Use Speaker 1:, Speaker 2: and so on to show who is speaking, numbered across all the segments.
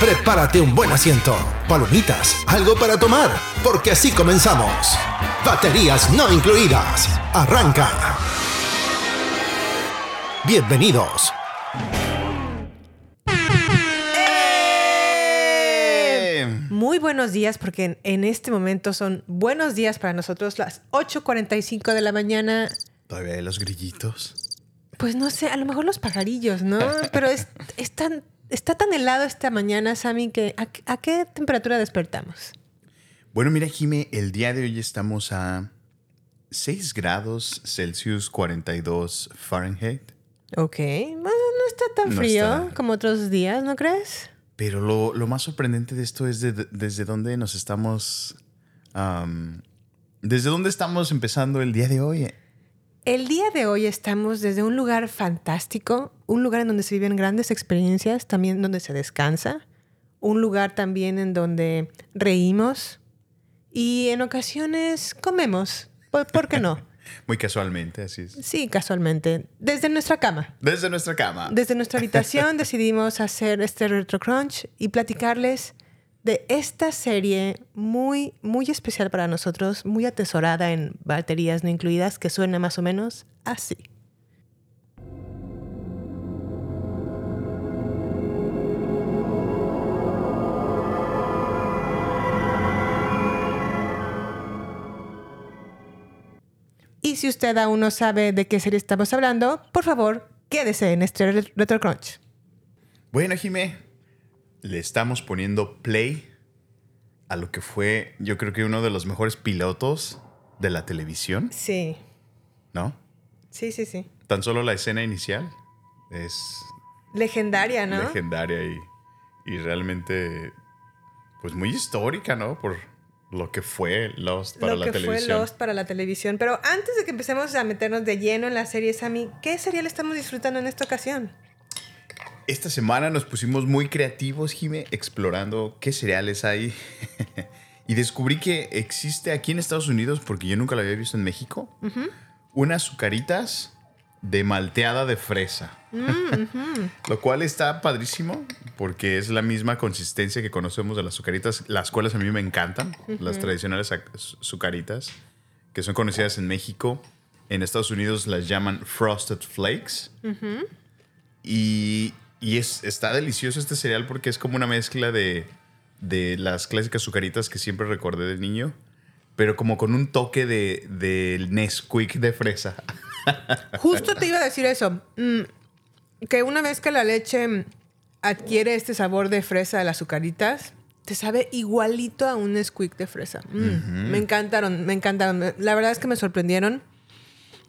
Speaker 1: Prepárate un buen asiento, palomitas, algo para tomar, porque así comenzamos. Baterías no incluidas. Arranca. Bienvenidos.
Speaker 2: Muy buenos días, porque en, en este momento son buenos días para nosotros, las 8.45 de la mañana.
Speaker 3: Todavía hay los grillitos.
Speaker 2: Pues no sé, a lo mejor los pajarillos, ¿no? Pero es, es tan- está tan helado esta mañana, Sammy, que ¿a, qué- a qué temperatura despertamos?
Speaker 3: Bueno, mira, Jime, el día de hoy estamos a 6 grados Celsius 42 Fahrenheit.
Speaker 2: Ok, bueno, no está tan
Speaker 3: No
Speaker 2: frío
Speaker 3: está.
Speaker 2: como otros días, ¿no crees?
Speaker 3: Pero lo, lo más sorprendente de esto es de- de- desde dónde nos estamos... am, desde dónde estamos empezando el día de hoy.
Speaker 2: El día de hoy estamos desde un lugar fantástico, un lugar en donde se viven grandes experiencias, también donde se descansa, un lugar también en donde reímos y en ocasiones comemos. ¿Por, por qué no?
Speaker 3: Muy casualmente, así es.
Speaker 2: Sí, casualmente. Desde nuestra cama.
Speaker 3: Desde nuestra cama.
Speaker 2: Desde nuestra habitación decidimos hacer este Retro Crunch y platicarles de esta serie muy, muy especial para nosotros, muy atesorada en baterías no incluidas, que suena más o menos así. Y si usted aún no sabe de qué serie estamos hablando, por favor, quédese en este Re- Retro Crunch.
Speaker 3: Bueno, Jime, le estamos poniendo play a lo que fue, yo creo que uno de los mejores pilotos de la televisión,
Speaker 2: Sí,
Speaker 3: ¿no?
Speaker 2: sí, sí, sí.
Speaker 3: Tan solo la escena inicial es
Speaker 2: Legendaria, ¿no?
Speaker 3: legendaria y, y realmente, pues muy histórica, ¿no? Por lo que fue Lost para
Speaker 2: Lo
Speaker 3: la
Speaker 2: que
Speaker 3: televisión.
Speaker 2: fue Lost para la televisión. Pero antes de que empecemos a meternos de lleno en la serie, Sammy, ¿qué serial estamos disfrutando en esta ocasión?
Speaker 3: Esta semana nos pusimos muy creativos, Jime, explorando qué cereales hay. y descubrí que existe aquí en Estados Unidos, porque yo nunca lo había visto en México, unas azucaritas de malteada de fresa. Lo cual está padrísimo, porque es la misma consistencia que conocemos de las azucaritas, las cuales a mí me encantan, las tradicionales azu- azucaritas, que son conocidas en México. En Estados Unidos las llaman Frosted Flakes. Y, y es, está delicioso este cereal porque es como una mezcla de, de las clásicas azucaritas que siempre recordé de niño, pero como con un toque de, del Nesquik de fresa.
Speaker 2: Justo te iba a decir eso. mm, que una vez que la leche adquiere este sabor de fresa de las azucaritas, te sabe igualito a un squeak de fresa. Mm, Me encantaron, me encantaron. La verdad es que me sorprendieron.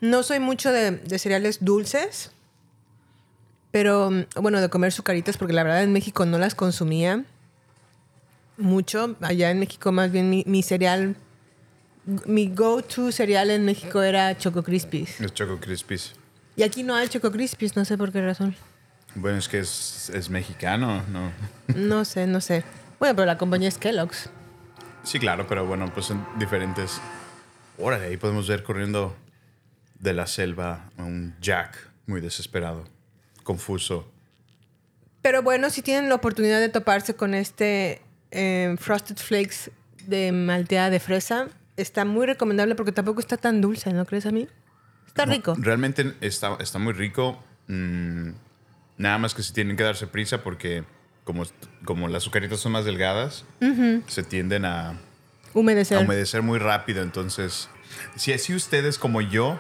Speaker 2: No soy mucho de, de cereales dulces, pero bueno, de comer azucaritas, porque la verdad en México no las consumía mucho. Allá en México más bien mi, mi cereal, mi go-to cereal en México era Choco Crispies.
Speaker 3: Los Choco Crispies.
Speaker 2: Y aquí no hay Choco Crispies, no sé por qué razón.
Speaker 3: Bueno, es que es, es mexicano, ¿no?
Speaker 2: No sé, no sé. Bueno, pero la compañía es Kellogg's.
Speaker 3: Sí, claro, pero bueno, pues son diferentes. Órale, ahí podemos ver corriendo de la selva a un Jack muy desesperado, confuso.
Speaker 2: Pero bueno, si tienen la oportunidad de toparse con este eh, Frosted Flakes de malteada de fresa, está muy recomendable porque tampoco está tan dulce, ¿no crees a mí? Está
Speaker 3: No,
Speaker 2: rico.
Speaker 3: Realmente está, está muy rico. Mm, nada más que si tienen que darse prisa porque como, como las azucaritas son más delgadas, se tienden a,
Speaker 2: Humedecer.
Speaker 3: a humedecer muy rápido. Entonces, si así ustedes como yo,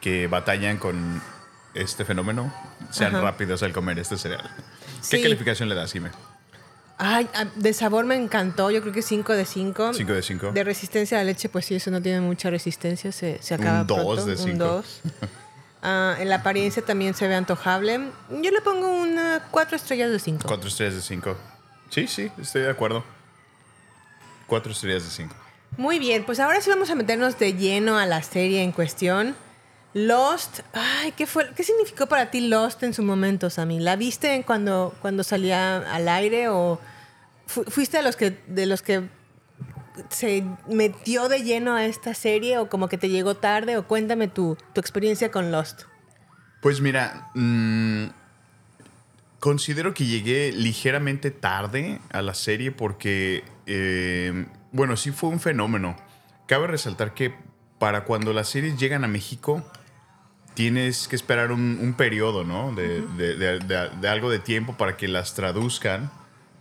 Speaker 3: que batallan con este fenómeno, sean
Speaker 2: Ajá.
Speaker 3: rápidos al comer este cereal. ¿Qué
Speaker 2: Sí.
Speaker 3: calificación le das, Jime?
Speaker 2: Ay, ah, de sabor me encantó. Yo creo que 5 de 5.
Speaker 3: 5 de 5.
Speaker 2: De resistencia a la leche, pues sí, eso no tiene mucha resistencia. Se, se acaba
Speaker 3: Un dos
Speaker 2: pronto.
Speaker 3: de
Speaker 2: Un
Speaker 3: cinco.
Speaker 2: 2. en la apariencia también se ve antojable. Yo le pongo una 4 estrellas de 5.
Speaker 3: 4 estrellas de 5. Sí, sí, estoy de acuerdo. 4 estrellas de 5.
Speaker 2: Muy bien, pues ahora sí vamos a meternos de lleno a la serie en cuestión. Lost, ay, ¿qué fue? ¿Qué significó para ti Lost en su momento, Sammy? ¿La viste cuando, cuando salía al aire o fu- fuiste de los que de los que se metió de lleno a esta serie o como que te llegó tarde o cuéntame tu, tu experiencia con Lost?
Speaker 3: Pues mira, mm, considero que llegué ligeramente tarde a la serie porque, eh, bueno, sí fue un fenómeno. Cabe resaltar que para cuando las series llegan a México, tienes que esperar un, un periodo, ¿no? De, de- de- de- de algo de tiempo para que las traduzcan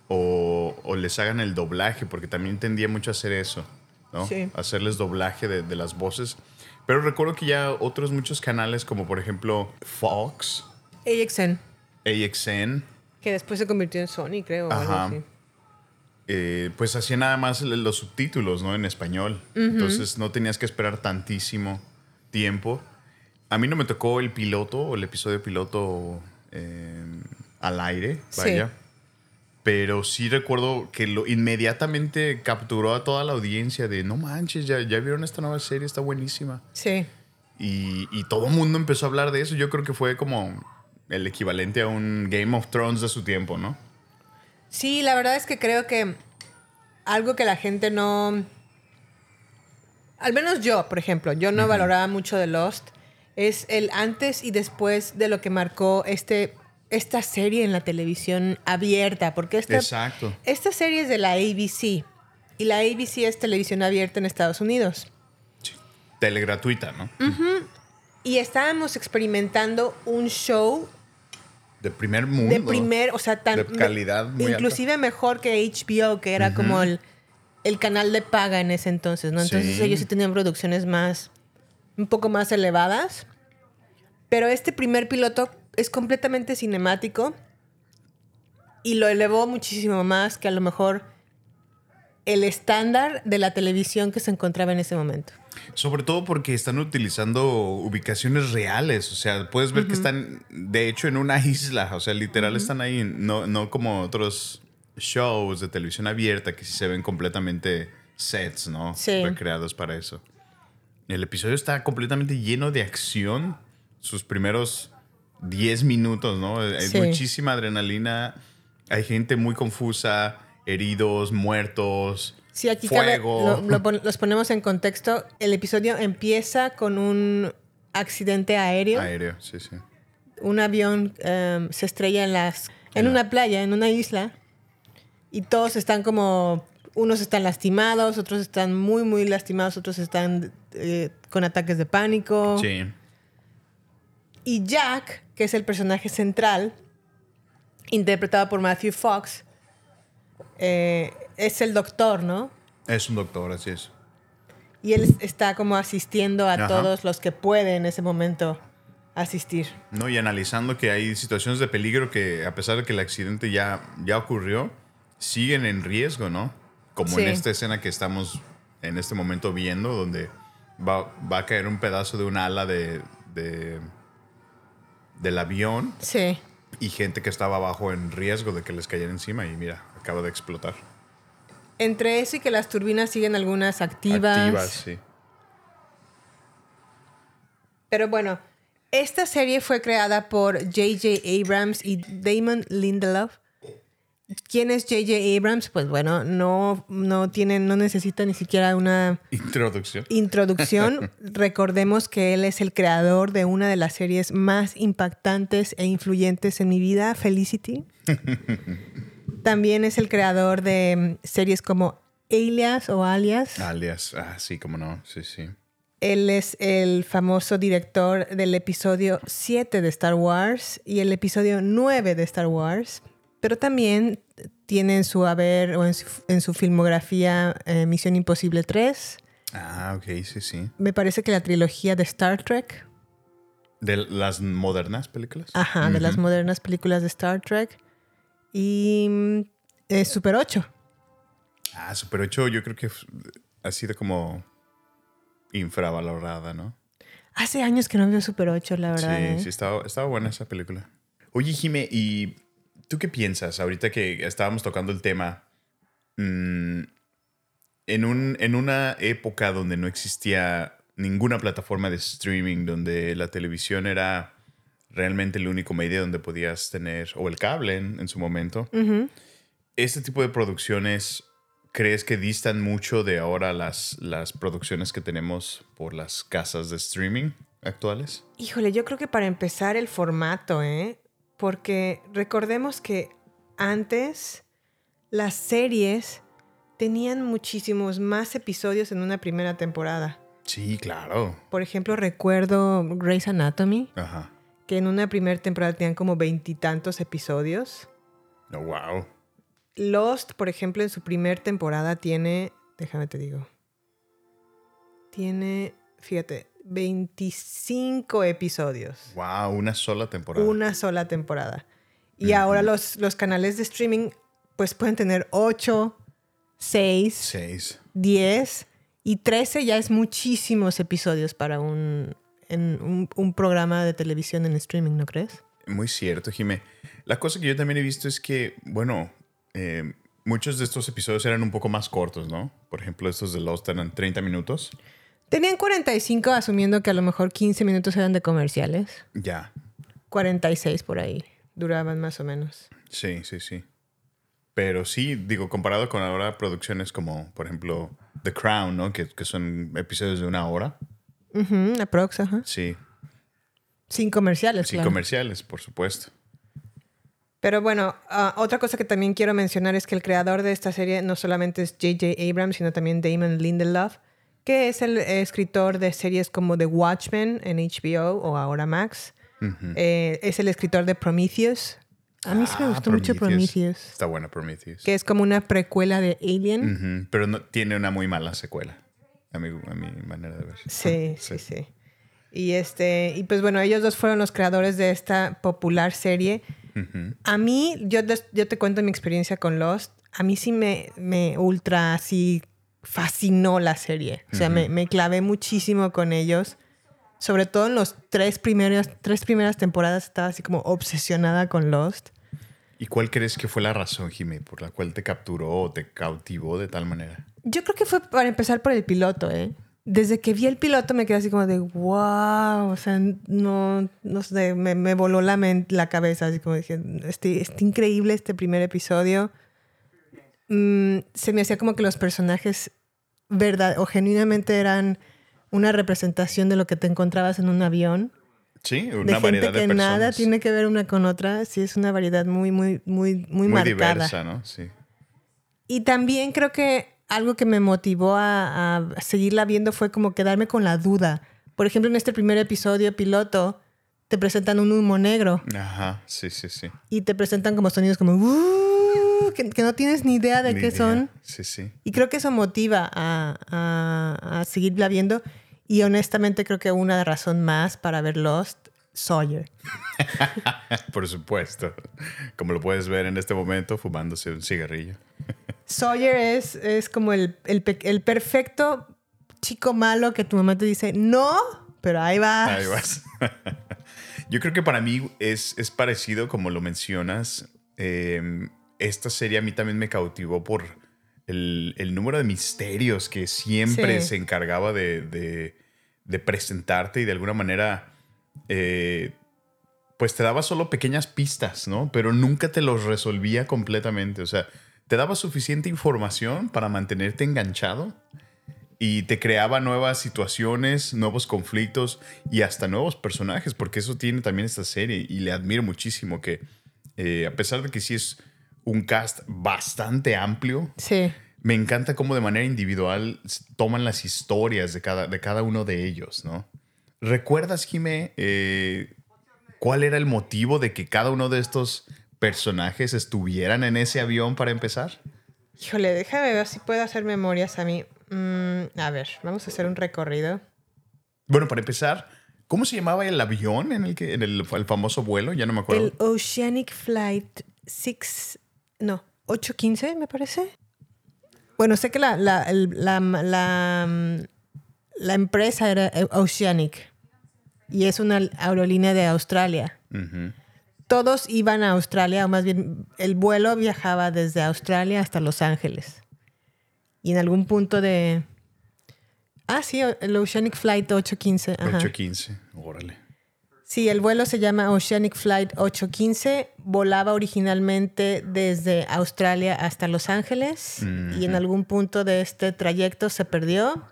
Speaker 3: o, o les hagan el doblaje, porque también tendía mucho a hacer eso, ¿no?
Speaker 2: Sí.
Speaker 3: Hacerles doblaje de, las voces. Pero recuerdo que ya otros muchos canales, como por ejemplo Fox,
Speaker 2: AXN,
Speaker 3: AXN,
Speaker 2: que después se convirtió en Sony, creo. o algo
Speaker 3: Ajá.
Speaker 2: así.
Speaker 3: eh, pues hacía nada más los subtítulos, ¿no? En español. Entonces no tenías que esperar tantísimo tiempo. A mí no me tocó el piloto o el episodio piloto eh, al aire,
Speaker 2: Sí.
Speaker 3: vaya. Pero sí recuerdo que lo inmediatamente capturó a toda la audiencia de no manches, ya, ya vieron esta nueva serie, está buenísima.
Speaker 2: Sí.
Speaker 3: Y, y todo el mundo empezó a hablar de eso. Yo creo que fue como el equivalente a un Game of Thrones de su tiempo, ¿no?
Speaker 2: Sí, la verdad es que creo que algo que la gente no. Al menos yo, por ejemplo, yo no valoraba mucho de Lost. Es el antes y después de lo que marcó este, esta serie en la televisión abierta. Porque esta,
Speaker 3: Exacto.
Speaker 2: esta serie es de la ABC. Y la ABC es televisión abierta en Estados Unidos.
Speaker 3: Tele gratuita, ¿no?
Speaker 2: Y estábamos experimentando un show
Speaker 3: De primer mundo.
Speaker 2: de primer, o sea, tan
Speaker 3: De calidad muy
Speaker 2: inclusive mejor que HBO, que era como el, el canal de paga en ese entonces, ¿no? Entonces
Speaker 3: Sí.
Speaker 2: ellos sí tenían producciones más, un poco más elevadas. Pero este primer piloto es completamente cinemático y lo elevó muchísimo más que a lo mejor el estándar de la televisión que se encontraba en ese momento.
Speaker 3: Sobre todo porque están utilizando ubicaciones reales. O sea, puedes ver que están, de hecho, en una isla. O sea, literal están ahí. No, no como otros shows de televisión abierta que sí se ven completamente sets, ¿no?
Speaker 2: Sí.
Speaker 3: Recreados para eso. El episodio está completamente lleno de acción. Sus primeros 10 minutos, ¿no? Hay
Speaker 2: Sí.
Speaker 3: muchísima adrenalina. Hay gente muy confusa, heridos, muertos.
Speaker 2: Sí, aquí cabe-
Speaker 3: fuego.
Speaker 2: lo- lo pon- los ponemos en contexto. El episodio empieza con un accidente aéreo.
Speaker 3: Aéreo, sí, sí.
Speaker 2: Un avión em, se estrella en las en una playa, en una isla, y todos están como unos están lastimados, otros están muy muy lastimados, otros están eh, con ataques de pánico.
Speaker 3: Sí.
Speaker 2: Y Jack, que es el personaje central, interpretado por Matthew Fox, eh, es el doctor, ¿no?
Speaker 3: Es un doctor, así es.
Speaker 2: Y él está como asistiendo a
Speaker 3: Ajá.
Speaker 2: todos los que puede en ese momento asistir.
Speaker 3: ¿no? Y analizando que hay situaciones de peligro que, a pesar de que el accidente ya, ya ocurrió, siguen en riesgo, ¿no? Como en esta escena que estamos en este momento viendo, donde va, va a caer un pedazo de un ala de, de- del avión
Speaker 2: Sí.
Speaker 3: y gente que estaba abajo en riesgo de que les cayera encima y mira, acaba de explotar.
Speaker 2: Entre eso y que las turbinas siguen algunas activas.
Speaker 3: Activas, sí.
Speaker 2: Pero bueno, esta serie fue creada por J.J. Abrams y Damon Lindelof. ¿Quién es J.J. Abrams? Pues bueno, no, no tiene, no necesita ni siquiera una
Speaker 3: Introducción.
Speaker 2: introducción. Recordemos que él es el creador de una de las series más impactantes e influyentes en mi vida, Felicity. También es el creador de mm, series como Alias o Alias.
Speaker 3: Alias, ah, sí, cómo no, sí, sí.
Speaker 2: Él es el famoso director del episodio 7 de Star Wars y el episodio 9 de Star Wars. Pero también tiene en su haber o en su, en su filmografía eh, Misión Imposible 3.
Speaker 3: Ah, ok, sí, sí.
Speaker 2: Me parece que la trilogía de Star Trek.
Speaker 3: De las modernas películas.
Speaker 2: Ajá, de las modernas películas de Star Trek. Y eh, Super 8.
Speaker 3: Ah, Super 8 yo creo que ha sido como infravalorada, ¿no?
Speaker 2: Hace años que no veo Super 8, la verdad.
Speaker 3: sí,
Speaker 2: ¿eh?
Speaker 3: sí, estaba, estaba buena esa película. Oye, Jime, ¿y tú qué piensas ahorita que estábamos tocando el tema? mm, en, un, en una época donde no existía ninguna plataforma de streaming, donde la televisión era realmente el único medio donde podías tener, o el cable en, en su momento, este tipo de producciones, ¿crees que distan mucho de ahora las, las producciones que tenemos por las casas de streaming actuales?
Speaker 2: Híjole, yo creo que para empezar el formato, ¿eh? Porque recordemos que antes las series tenían muchísimos más episodios en una primera temporada.
Speaker 3: Sí, claro.
Speaker 2: Por ejemplo, recuerdo Grey's Anatomy,
Speaker 3: Ajá.
Speaker 2: que en una primera temporada tenían como veintitantos episodios.
Speaker 3: Oh, wow.
Speaker 2: Lost, por ejemplo, en su primer temporada tiene, déjame te digo, tiene, fíjate, 25 episodios.
Speaker 3: Wow, una sola temporada.
Speaker 2: Una sola temporada. Y ahora los, los canales de streaming pues pueden tener 8, 6,
Speaker 3: Seis.
Speaker 2: 10 y 13 ya es muchísimos episodios para un, en un, un programa de televisión en streaming, ¿no crees?
Speaker 3: Muy cierto, Jimé. La cosa que yo también he visto es que, bueno, eh, muchos de estos episodios eran un poco más cortos, ¿no? Por ejemplo, estos de Lost eran 30 minutos.
Speaker 2: Tenían 45 asumiendo que a lo mejor 15 minutos eran de comerciales.
Speaker 3: Ya.
Speaker 2: 46 por ahí duraban más o menos.
Speaker 3: Sí, sí, sí. Pero sí, digo, comparado con ahora producciones como, por ejemplo, The Crown, ¿no? Que, que son episodios de una hora.
Speaker 2: Ujú, aprox, ajá.
Speaker 3: Sí.
Speaker 2: Sin comerciales,
Speaker 3: Sin
Speaker 2: claro.
Speaker 3: comerciales, por supuesto.
Speaker 2: Pero bueno, ah, otra cosa que también quiero mencionar es que el creador de esta serie no solamente es J.J. Abrams, sino también Damon Lindelof, que es el escritor de series como The Watchmen en HBO o ahora Max. Eh, es el escritor de Prometheus. A mí sí me
Speaker 3: Ah,
Speaker 2: gustó mucho Prometheus,
Speaker 3: Está buena Prometheus.
Speaker 2: que es como una precuela de Alien.
Speaker 3: Pero no, tiene una muy mala secuela, a mi, a mi manera de ver.
Speaker 2: Sí, sí, sí. Y este, y pues bueno, ellos dos fueron los creadores de esta popular serie. A mí, yo, yo te cuento mi experiencia con Lost. A mí sí me, me ultra así fascinó la serie. O sea, me, me clavé muchísimo con ellos. Sobre todo en los tres primeras, tres primeras temporadas estaba así como obsesionada con Lost.
Speaker 3: ¿Y cuál crees que fue la razón, Jimmy, por la cual te capturó o te cautivó de tal manera?
Speaker 2: Yo creo que fue para empezar por el piloto, ¿eh? Desde que vi el piloto me quedé así como de wow, o sea, no, no sé, me, me voló la, la cabeza, así como dije, este, este increíble este primer episodio. Mm, se me hacía como que los personajes verdad o genuinamente eran una representación de lo que te encontrabas en un avión.
Speaker 3: Sí,
Speaker 2: De
Speaker 3: una
Speaker 2: gente
Speaker 3: variedad
Speaker 2: que
Speaker 3: de personas.
Speaker 2: nada tiene que ver una con otra. Sí, es una variedad muy, muy, muy, muy,
Speaker 3: muy
Speaker 2: marcada.
Speaker 3: diversa, ¿no? Sí.
Speaker 2: Y también creo que algo que me motivó a, a seguirla viendo fue como quedarme con la duda. Por ejemplo, en este primer episodio piloto te presentan un humo negro
Speaker 3: Ajá, sí, sí, sí.
Speaker 2: y te presentan como sonidos como "Uh", que, que no tienes ni idea de
Speaker 3: Ni
Speaker 2: qué
Speaker 3: idea.
Speaker 2: son.
Speaker 3: Sí, sí.
Speaker 2: Y creo que eso motiva a, a- a seguirla viendo. Y honestamente creo que una razón más para ver Lost, Sawyer.
Speaker 3: Por supuesto. Como lo puedes ver en este momento, fumándose un cigarrillo.
Speaker 2: Sawyer es, es como el, el el perfecto chico malo que tu mamá te dice, no, pero ahí vas.
Speaker 3: Ahí vas. Yo creo que para mí es, es parecido como lo mencionas. Eh, esta serie a mí también me cautivó por el, el número de misterios que siempre
Speaker 2: Sí.
Speaker 3: se encargaba de, de- de presentarte y de alguna manera, eh, pues te daba solo pequeñas pistas, ¿no? Pero nunca te los resolvía completamente. O sea, te daba suficiente información para mantenerte enganchado y te creaba nuevas situaciones, nuevos conflictos y hasta nuevos personajes, porque eso tiene también esta serie y le admiro muchísimo que eh, a pesar de que sí es un cast bastante amplio,
Speaker 2: Sí.
Speaker 3: me encanta cómo de manera individual toman las historias de cada, de cada uno de ellos, ¿no? ¿Recuerdas, Jimé, eh, cuál era el motivo de que cada uno de estos personajes estuvieran en ese avión para empezar?
Speaker 2: Híjole, déjame ver si puedo hacer memorias a mí. Mm, a ver, vamos a hacer un recorrido.
Speaker 3: Bueno, para empezar, ¿cómo se llamaba el avión en el que en el, el famoso vuelo? Ya no me acuerdo.
Speaker 2: El Oceanic Flight 6, no, 815 me parece. Bueno, sé que la, la, el- la, la, mm, la empresa era eh, Oceanic y es una aerolínea de Australia.
Speaker 3: Ujú.
Speaker 2: Todos iban a Australia, o más bien el vuelo viajaba desde Australia hasta Los Ángeles. Y en algún punto de... Ah, sí, el Oceanic Flight 815. ajá.
Speaker 3: 815. Órale.
Speaker 2: Sí, el vuelo se llama Oceanic Flight 815. Volaba originalmente desde Australia hasta Los Ángeles y en algún punto de este trayecto se perdió.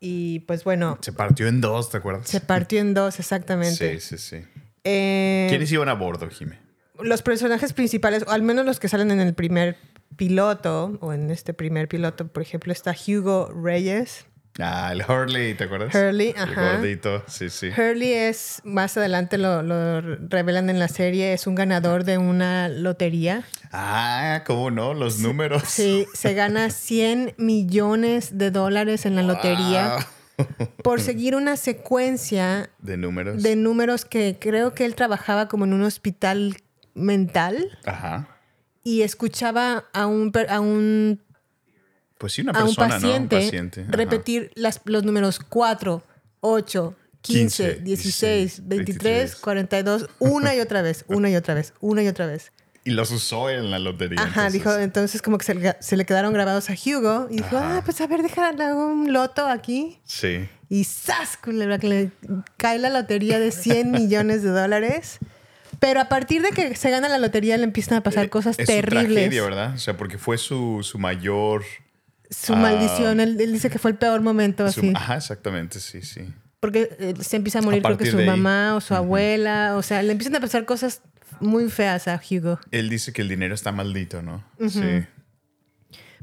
Speaker 2: Y pues bueno,
Speaker 3: Se partió en dos, ¿te acuerdas?
Speaker 2: se partió en dos exactamente.
Speaker 3: Sí, sí, sí.
Speaker 2: Eh,
Speaker 3: ¿Quiénes iban a bordo, Jime?
Speaker 2: los personajes principales, o al menos los que salen en el primer piloto, o en este primer piloto, por ejemplo, está Hugo Reyes.
Speaker 3: Ah, el Hurley, ¿te acuerdas?
Speaker 2: Hurley,
Speaker 3: El
Speaker 2: ajá.
Speaker 3: gordito, sí, sí.
Speaker 2: Hurley es, más adelante lo, lo revelan en la serie, es un ganador de una lotería.
Speaker 3: Ah, ¿cómo no? Los números.
Speaker 2: Sí, se gana 100 millones de dólares en la lotería por seguir una secuencia
Speaker 3: De números.
Speaker 2: de números que creo que él trabajaba como en un hospital mental
Speaker 3: Ajá.
Speaker 2: y escuchaba a un, a un,
Speaker 3: Pues sí, una
Speaker 2: a un
Speaker 3: persona,
Speaker 2: paciente,
Speaker 3: ¿no? Un paciente. ajá.
Speaker 2: repetir las, los números 4, 8, 15,
Speaker 3: 15,
Speaker 2: 16, 23,
Speaker 3: 23.
Speaker 2: 42, una y otra vez, una y otra vez, una y otra vez.
Speaker 3: Y los usó en la lotería.
Speaker 2: Ajá,
Speaker 3: entonces.
Speaker 2: dijo, entonces como que se le, se le quedaron grabados a Hugo y dijo, ah, pues a ver, déjale un loto aquí.
Speaker 3: Sí.
Speaker 2: Y ¡zas! le cae la lotería de 100 millones de dólares. Pero a partir de que se gana la lotería le empiezan a pasar cosas
Speaker 3: Eh, es Su
Speaker 2: terribles.
Speaker 3: tragedia, ¿verdad? O sea, porque fue su, su mayor.
Speaker 2: Su
Speaker 3: Ah.
Speaker 2: maldición, él, él dice que fue el peor momento
Speaker 3: su-
Speaker 2: así.
Speaker 3: Ajá, exactamente, sí, sí.
Speaker 2: Porque eh, se empieza a morir, creo que su
Speaker 3: ahí.
Speaker 2: mamá o su abuela. O sea, le empiezan a pasar cosas muy feas a Hugo.
Speaker 3: Él dice que el dinero está maldito, ¿no? Sí.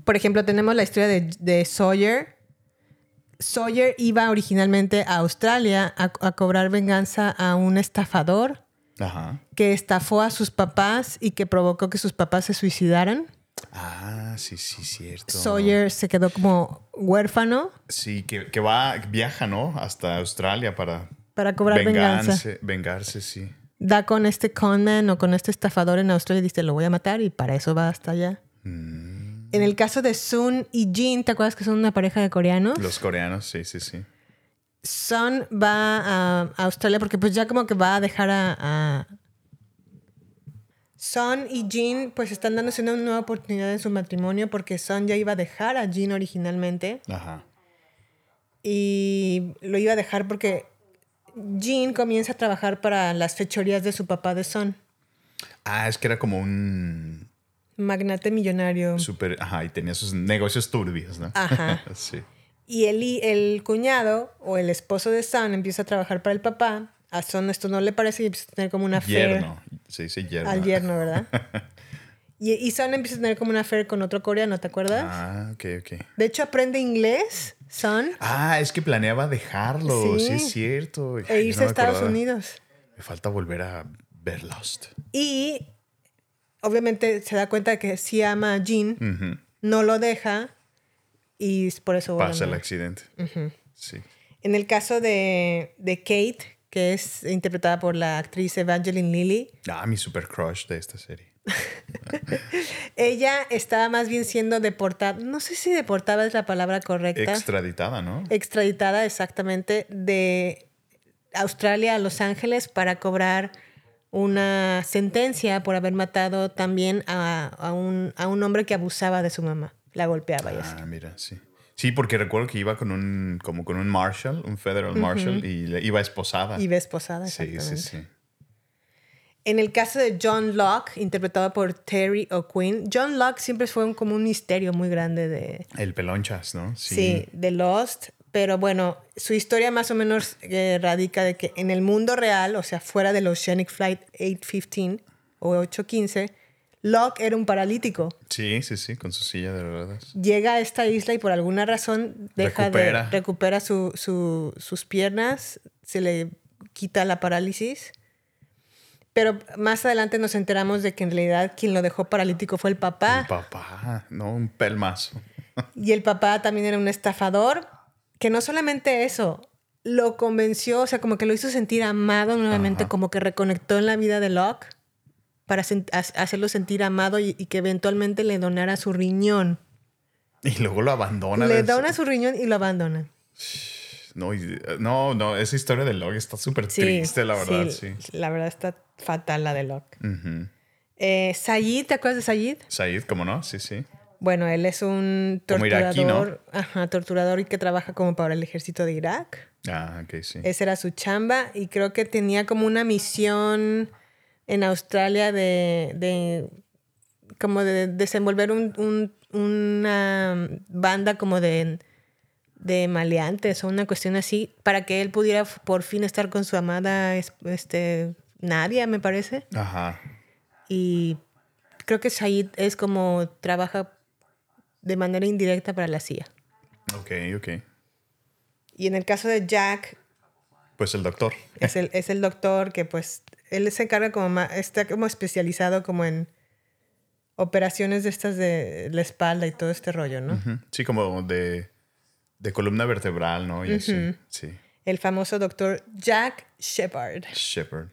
Speaker 2: Por ejemplo, tenemos la historia de, de Sawyer. Sawyer iba originalmente a Australia a, a cobrar venganza a un estafador
Speaker 3: Ajá.
Speaker 2: que estafó a sus papás y que provocó que sus papás se suicidaran.
Speaker 3: Ah, sí, sí, cierto.
Speaker 2: Sawyer se quedó como huérfano
Speaker 3: Sí, que, que va, viaja, ¿no? Hasta Australia para
Speaker 2: para cobrar venganza.
Speaker 3: vengarse, vengarse, sí.
Speaker 2: Da con este conman o con este estafador en Australia y dice, lo voy a matar y para eso va hasta allá.
Speaker 3: Mm.
Speaker 2: En el caso de Sun y Jin, ¿te acuerdas que son una pareja de coreanos?
Speaker 3: Los coreanos, sí, sí, sí.
Speaker 2: Sun va a, a Australia porque pues ya como que va a dejar a, a... Sun y Jin pues están dándose una nueva oportunidad en su matrimonio porque Sun ya iba a dejar a Jin originalmente
Speaker 3: Ajá.
Speaker 2: y lo iba a dejar porque Jin comienza a trabajar para las fechorías de su papá de Sun,
Speaker 3: Ah, es que era como un
Speaker 2: magnate millonario.
Speaker 3: súper... Ajá, y tenía sus negocios turbios, ¿no?
Speaker 2: Ajá.
Speaker 3: sí.
Speaker 2: Y el, el cuñado o el esposo de Sun empieza a trabajar para el papá. A Sun esto no le parece y empieza a tener como una
Speaker 3: Yerno. Se dice yerno.
Speaker 2: al yerno, ¿verdad? y, y Sun empieza a tener como una affair con otro coreano, ¿te acuerdas?
Speaker 3: Ah, ok, ok.
Speaker 2: De hecho, aprende inglés, Sun,
Speaker 3: Ah, es que planeaba dejarlo, sí,
Speaker 2: Sí.
Speaker 3: es cierto.
Speaker 2: e irse
Speaker 3: no
Speaker 2: a Estados
Speaker 3: acordaba.
Speaker 2: Unidos.
Speaker 3: Me falta volver a ver Lost.
Speaker 2: Y obviamente se da cuenta de que sí ama a Jin,
Speaker 3: Ujú.
Speaker 2: no lo deja y por eso...
Speaker 3: Pasa el accidente. Sí.
Speaker 2: En el caso de, de Kate, que es interpretada por la actriz Evangeline Lilly,
Speaker 3: Ah, mi super crush de esta serie.
Speaker 2: ella estaba más bien siendo deportada, no sé si deportada es la palabra correcta,
Speaker 3: Extraditada, ¿no?
Speaker 2: extraditada exactamente de Australia a Los Ángeles para cobrar una sentencia por haber matado también a, a un, a un hombre que abusaba de su mamá, la golpeaba y así.
Speaker 3: Ah, mira, sí. Sí, porque recuerdo que iba con un, como con un marshal, un federal marshal, y le- iba esposada.
Speaker 2: Ve esposada,
Speaker 3: Sí, sí, sí.
Speaker 2: En el caso de John Locke, interpretado por Terry O'Quinn, John Locke siempre fue un- como un misterio muy grande de,
Speaker 3: El pelonchas, ¿no?
Speaker 2: sí. de Lost. Pero bueno, su historia más o menos eh, radica de que en el mundo real, o sea, fuera del Oceanic Flight 815 o 815, Locke era un paralítico.
Speaker 3: Sí, sí, sí, con su silla de ruedas.
Speaker 2: Llega a esta isla y por alguna razón deja
Speaker 3: Recupera.
Speaker 2: de recupera su- su- sus piernas, se le quita la parálisis Pero más adelante nos enteramos de que en realidad quien lo dejó paralítico fue el papá.
Speaker 3: El papá, no, un pelmazo.
Speaker 2: Y el papá también era un estafador, que no solamente eso, lo convenció, o sea, como que lo hizo sentir amado nuevamente,
Speaker 3: Ajá.
Speaker 2: como que reconectó en la vida de Locke para hacerlo sentir amado y, y que eventualmente le donara su riñón.
Speaker 3: Y luego lo abandona.
Speaker 2: le dona su riñón y lo abandona.
Speaker 3: No, no, no, esa historia de Locke está súper
Speaker 2: Sí,
Speaker 3: triste, la verdad, sí.
Speaker 2: La verdad está fatal la de Locke.
Speaker 3: Ujú.
Speaker 2: Eh, Sayid, ¿te acuerdas de Sayid?
Speaker 3: Said, ¿cómo no? Sí, sí.
Speaker 2: Bueno, él es un
Speaker 3: Como iraquí,
Speaker 2: torturador, ajá, torturador y que trabaja como para el ejército de Irak.
Speaker 3: Ah, ok, sí.
Speaker 2: Esa era su chamba y creo que tenía como una misión en Australia de, de como de desenvolver un- un- una banda como de, de maleantes o una cuestión así para que él pudiera por fin estar con su amada es- este, Nadia, me parece.
Speaker 3: Ajá.
Speaker 2: Y creo que Said es como trabaja de manera indirecta para la CIA.
Speaker 3: Ok, ok.
Speaker 2: Y en el caso de Jack,
Speaker 3: Pues el doctor.
Speaker 2: es el, es el doctor que pues él se encarga como ma- está como especializado como en operaciones de estas de la espalda y todo este rollo, ¿no?
Speaker 3: Sí, como de, de columna vertebral, ¿no? Y así. Sí.
Speaker 2: El famoso doctor Jack Shepard.
Speaker 3: Shepard.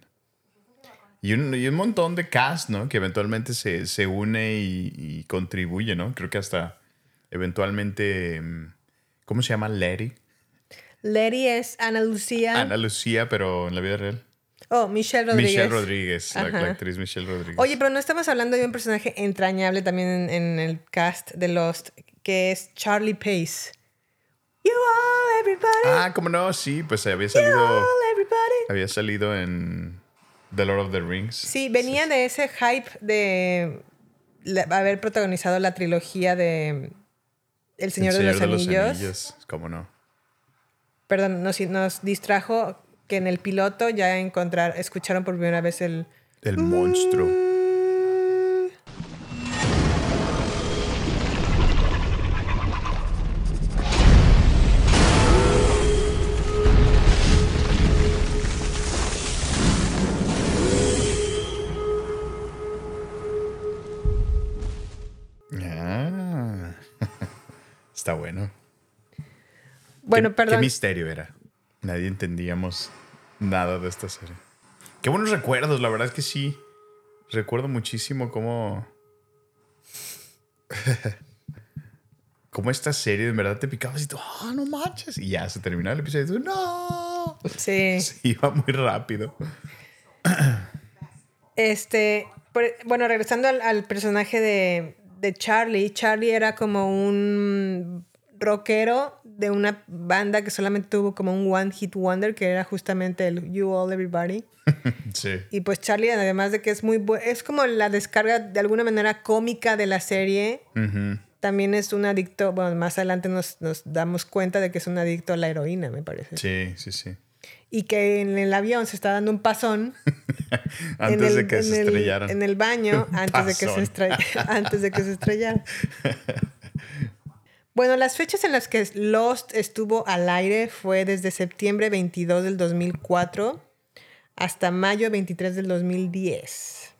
Speaker 3: Y un, y un montón de cast, ¿no? Que eventualmente se, se une y, y contribuye, ¿no? Creo que hasta eventualmente. mm, ¿Cómo se llama? Letty.
Speaker 2: Letty es Ana Lucía.
Speaker 3: Ana Lucía, pero en la vida real.
Speaker 2: Oh, Michelle Rodríguez.
Speaker 3: Michelle Rodríguez, la, actriz Michelle Rodríguez.
Speaker 2: Oye, pero no estamos hablando de un personaje entrañable también en, en el cast de Lost, que es Charlie Pace. You all, everybody.
Speaker 3: Ah, ¿cómo no? Sí, pues había
Speaker 2: You
Speaker 3: salido.
Speaker 2: all, everybody.
Speaker 3: Había salido en The Lord of the Rings.
Speaker 2: Sí, venía de ese hype de haber protagonizado la trilogía de El Señor,
Speaker 3: El
Speaker 2: de, los, Anillos.
Speaker 3: ¿Cómo no?
Speaker 2: Perdón, nos, nos distrajo que en el piloto ya encontrar, escucharon por primera vez el...
Speaker 3: El monstruo. Ah. Está bueno.
Speaker 2: Bueno,
Speaker 3: ¿Qué,
Speaker 2: perdón.
Speaker 3: Qué misterio era. Nadie entendíamos nada de esta serie. Qué buenos recuerdos, la verdad es que sí. Recuerdo muchísimo cómo. cómo esta serie en verdad te picabas y tú, ah, no manches. Y ya se terminaba el episodio y tú, no.
Speaker 2: Sí.
Speaker 3: Se iba muy rápido.
Speaker 2: Este, bueno, regresando al, al personaje de, de Charlie, Charlie era como un rockero de una banda que solamente tuvo como un one hit wonder, que era justamente el You All Everybody.
Speaker 3: Sí.
Speaker 2: Y pues Charlie, además de que es muy bueno, es como la descarga de alguna manera cómica de la serie. También es un adicto, bueno, más adelante nos, nos damos cuenta de que es un adicto a la heroína, me parece.
Speaker 3: Sí, sí, sí.
Speaker 2: Y que en el avión se está dando un pasón.
Speaker 3: Antes
Speaker 2: el-
Speaker 3: de que se estrellaran.
Speaker 2: En el baño, antes de, que se antes de que se estrellara. Bueno, las fechas en las que Lost estuvo al aire fue desde septiembre 22 del 2004 hasta mayo 23 del 2010.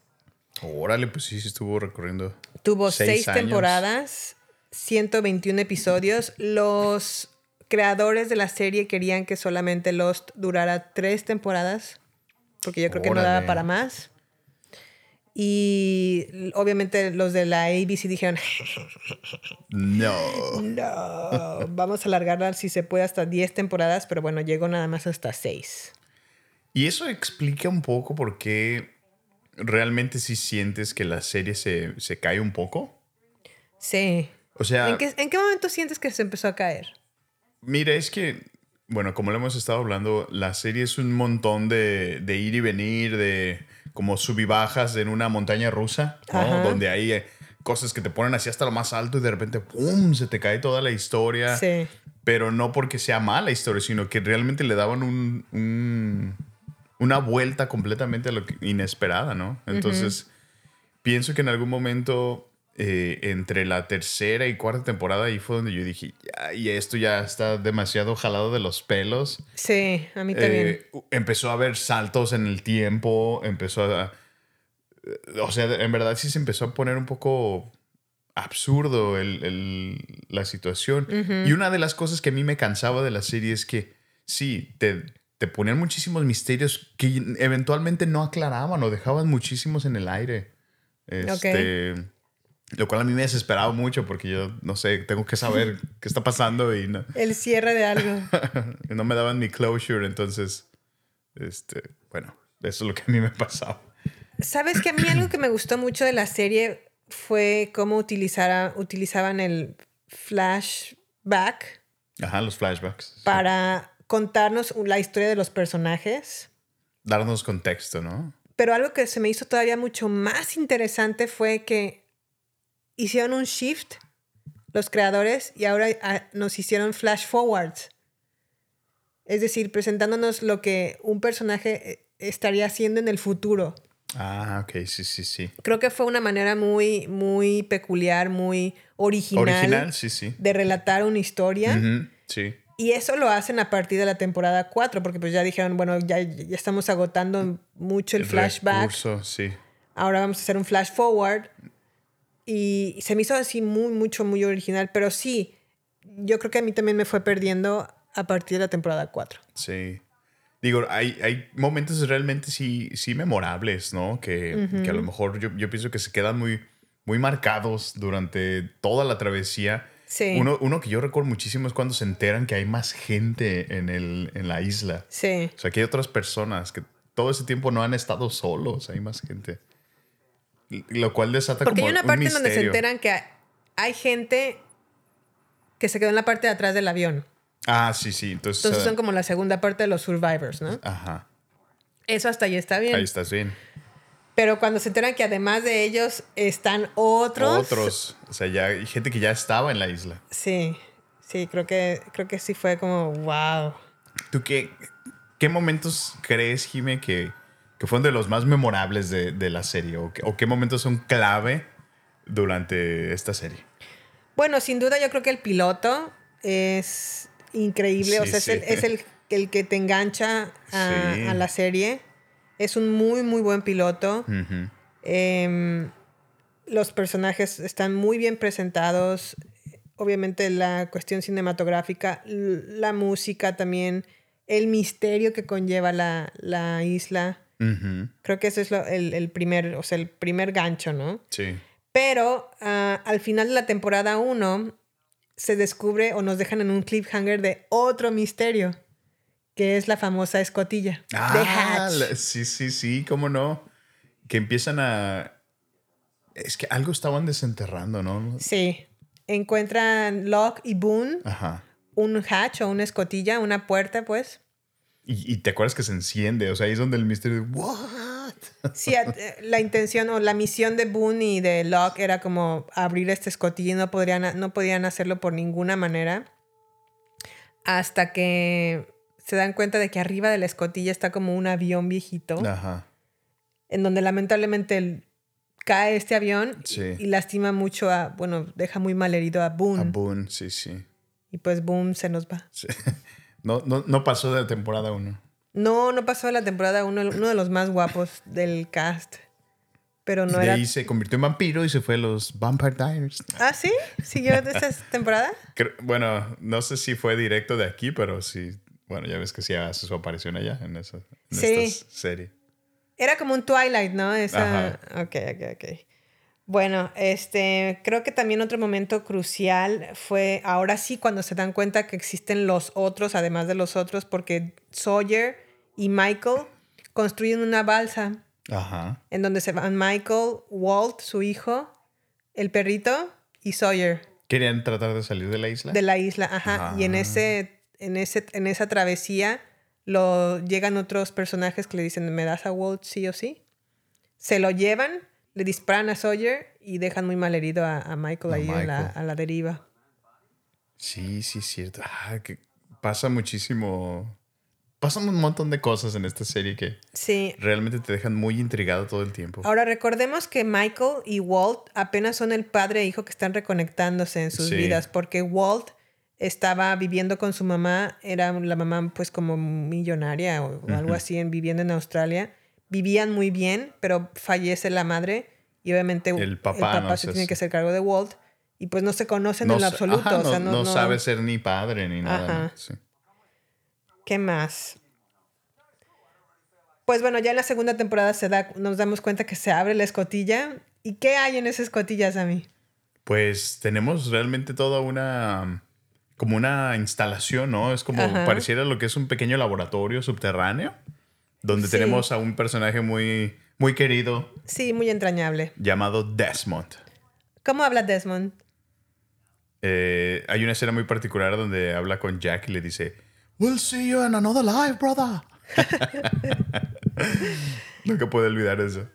Speaker 3: Órale, pues sí, sí estuvo recorriendo.
Speaker 2: Tuvo
Speaker 3: Seis
Speaker 2: seis,
Speaker 3: años.
Speaker 2: temporadas, 121 episodios. Los creadores de la serie querían que solamente Lost durara tres temporadas, porque yo creo que no daba para más. Y obviamente los de la ABC dijeron,
Speaker 3: No.
Speaker 2: no, vamos a alargarla si se puede hasta 10 temporadas, pero bueno, llegó nada más hasta 6.
Speaker 3: Y eso explica un poco por qué realmente sí sientes que la serie se, se cae un poco.
Speaker 2: Sí.
Speaker 3: O sea,
Speaker 2: ¿En qué, en qué momento sientes que se empezó a caer?
Speaker 3: mira, es que, bueno, como lo hemos estado hablando, la serie es un montón de, de ir y venir, de como sub y bajas en una montaña rusa, ¿no? Donde hay eh, cosas que te ponen así hasta lo más alto y de repente, ¡pum!, se te cae toda la historia.
Speaker 2: Sí.
Speaker 3: Pero no porque sea mala historia, sino que realmente le daban un, un- una vuelta completamente a lo que- inesperada, ¿no? Entonces, pienso que en algún momento eh, entre la tercera y cuarta temporada, ahí fue donde yo dije, ya, y esto ya está demasiado jalado de los pelos.
Speaker 2: Sí, a mí también.
Speaker 3: Eh, empezó a haber saltos en el tiempo, empezó a... O sea, en verdad sí se empezó a poner un poco absurdo el- el- la situación. Y una de las cosas que a mí me cansaba de la serie es que sí, te, te ponían muchísimos misterios que eventualmente no aclaraban o dejaban muchísimos en el aire. Este, Lo cual a mí me desesperaba mucho porque yo, no sé, tengo que saber qué está pasando y no,
Speaker 2: El cierre de algo.
Speaker 3: no me daban mi closure. Entonces, este, bueno, eso es lo que a mí me pasaba.
Speaker 2: ¿Sabes que a mí algo que me gustó mucho de la serie fue cómo utilizara, utilizaban el flashback
Speaker 3: Ajá, los flashbacks. sí.
Speaker 2: para contarnos la historia de los personajes?
Speaker 3: Darnos contexto, ¿no?
Speaker 2: Pero algo que se me hizo todavía mucho más interesante fue que hicieron un shift los creadores y ahora ah, nos hicieron flash forwards. Es decir, presentándonos lo que un personaje eh, estaría haciendo en el futuro.
Speaker 3: Ah, ok, sí, sí, sí.
Speaker 2: Creo que fue una manera muy, muy peculiar, muy original,
Speaker 3: Original, sí, sí.
Speaker 2: de relatar una historia.
Speaker 3: Sí.
Speaker 2: Y eso lo hacen a partir de la temporada 4, porque pues ya dijeron, bueno, ya, ya estamos agotando mucho el flashback.
Speaker 3: recurso, sí.
Speaker 2: Ahora vamos a hacer un flash forward. Y se me hizo así muy, mucho, muy original. Pero sí, yo creo que a mí también me fue perdiendo a partir de la temporada 4.
Speaker 3: Sí. Digo, hay, hay momentos realmente sí, sí memorables, ¿no? Que, que a lo mejor yo, yo pienso que se quedan muy, muy marcados durante toda la travesía.
Speaker 2: Sí.
Speaker 3: Uno, uno que yo recuerdo muchísimo es cuando se enteran que hay más gente en, el, en la isla.
Speaker 2: Sí.
Speaker 3: O sea, que hay otras personas que todo ese tiempo no han estado solos, hay más gente. Lo cual desata
Speaker 2: Porque
Speaker 3: como
Speaker 2: hay una
Speaker 3: un
Speaker 2: parte en donde se enteran que hay- gente que se quedó en la parte de atrás del avión.
Speaker 3: Ah, sí, sí. Entonces,
Speaker 2: Entonces son como la segunda parte de los survivors, ¿no?
Speaker 3: Ajá.
Speaker 2: Eso hasta ahí está bien.
Speaker 3: Ahí estás bien.
Speaker 2: Pero cuando se enteran que además de ellos están otros.
Speaker 3: Otros. O sea, ya hay gente que ya estaba en la isla.
Speaker 2: Sí, sí, creo que, creo que sí fue como, wow.
Speaker 3: ¿Tú qué, qué momentos crees, Jime, que, que fueron de los más memorables de, de la serie? ¿O, qué- o qué momentos son clave durante esta serie?
Speaker 2: Bueno, sin duda yo creo que el piloto es increíble, o
Speaker 3: Sí,
Speaker 2: sea, es, el, es el, el que te engancha a,
Speaker 3: Sí.
Speaker 2: a la serie. Es un muy, muy buen piloto. Em, los personajes están muy bien presentados. Obviamente la cuestión cinematográfica, la música también, el misterio que conlleva la, la isla. Creo que ese es lo- el, el primer, o sea, el primer gancho, ¿no?
Speaker 3: Sí.
Speaker 2: Pero ah, al final de la temporada 1 se descubre o nos dejan en un cliffhanger de otro misterio, que es la famosa escotilla.
Speaker 3: Ah,
Speaker 2: Hatch.
Speaker 3: la- sí, sí, sí, cómo no. Que empiezan a... Es que algo estaban desenterrando, ¿no?
Speaker 2: Sí. Encuentran Locke y Boone
Speaker 3: Ajá.
Speaker 2: un hatch o una escotilla, una puerta, pues.
Speaker 3: Y, y te acuerdas que se enciende, o sea, ahí es donde el misterio de, ¿what?
Speaker 2: Sí, eh, la intención o la misión de Boone y de Locke era como abrir esta escotilla y no, podrían, no podían hacerlo por ninguna manera. Hasta que se dan cuenta de que arriba de la escotilla está como un avión viejito,
Speaker 3: Ajá.
Speaker 2: en donde lamentablemente cae este avión y, lastima mucho a, bueno, deja muy mal herido a Boone.
Speaker 3: A Boone, sí, sí.
Speaker 2: y pues Boone se nos va.
Speaker 3: Sí. No, no, no pasó de la temporada 1.
Speaker 2: No, no pasó de la temporada uno, uno de los más guapos del cast. Pero no
Speaker 3: de
Speaker 2: era.
Speaker 3: ahí se convirtió en vampiro y se fue a los Vampire Diaries.
Speaker 2: Ah, sí, siguió de esta temporada.
Speaker 3: Creo- bueno, no sé si fue directo de aquí, pero sí. Bueno, ya ves que sí hace su aparición allá en esa en
Speaker 2: Sí.
Speaker 3: esta serie.
Speaker 2: Era como un Twilight, ¿no? Esa.
Speaker 3: Ajá.
Speaker 2: Ok, ok, ok. Bueno, este, creo que también otro momento crucial fue ahora sí cuando se dan cuenta que existen los otros, además de los otros, porque Sawyer y Michael construyen una balsa
Speaker 3: Ajá.
Speaker 2: en donde se van Michael, Walt, su hijo, el perrito y Sawyer.
Speaker 3: Querían tratar de salir de la isla.
Speaker 2: de la isla, ajá. Y en
Speaker 3: Ah.
Speaker 2: ese, en ese, en esa travesía lo llegan otros personajes que le dicen, ¿me das a Walt sí o sí? Se lo llevan, le disparan a Sawyer y dejan muy mal herido a, a Michael
Speaker 3: A
Speaker 2: ahí a la,
Speaker 3: Michael.
Speaker 2: a la deriva.
Speaker 3: Sí, sí, es cierto. Ah, que pasa muchísimo pasan un montón de cosas en esta serie que
Speaker 2: Sí.
Speaker 3: realmente te dejan muy intrigado todo el tiempo.
Speaker 2: Ahora recordemos que Michael y Walt apenas son el padre e hijo que están reconectándose en sus
Speaker 3: Sí.
Speaker 2: vidas, porque Walt estaba viviendo con su mamá, era la mamá pues como millonaria o, o algo así, en, viviendo en Australia. Vivían muy bien, pero fallece la madre y obviamente
Speaker 3: El papá, no
Speaker 2: se tiene que hacer cargo de Walt y pues no se conocen en lo absoluto.
Speaker 3: ajá,
Speaker 2: o sea,
Speaker 3: no, sabe ser ni padre ni nada. Sí.
Speaker 2: ¿Qué más? Pues bueno, ya en la segunda temporada se da, nos damos cuenta que se abre la escotilla. ¿Y qué hay en esa escotilla, Sammy?
Speaker 3: Pues tenemos realmente toda una como una instalación, ¿no? Es como
Speaker 2: Ajá.
Speaker 3: pareciera lo que es un pequeño laboratorio subterráneo donde
Speaker 2: Sí.
Speaker 3: tenemos a un personaje muy muy querido
Speaker 2: Sí, muy entrañable.
Speaker 3: llamado Desmond.
Speaker 2: ¿Cómo habla Desmond?
Speaker 3: Eh, hay una escena muy particular donde habla con Jack y le dice, We'll see you in another life, brother. Nunca puedo olvidar eso.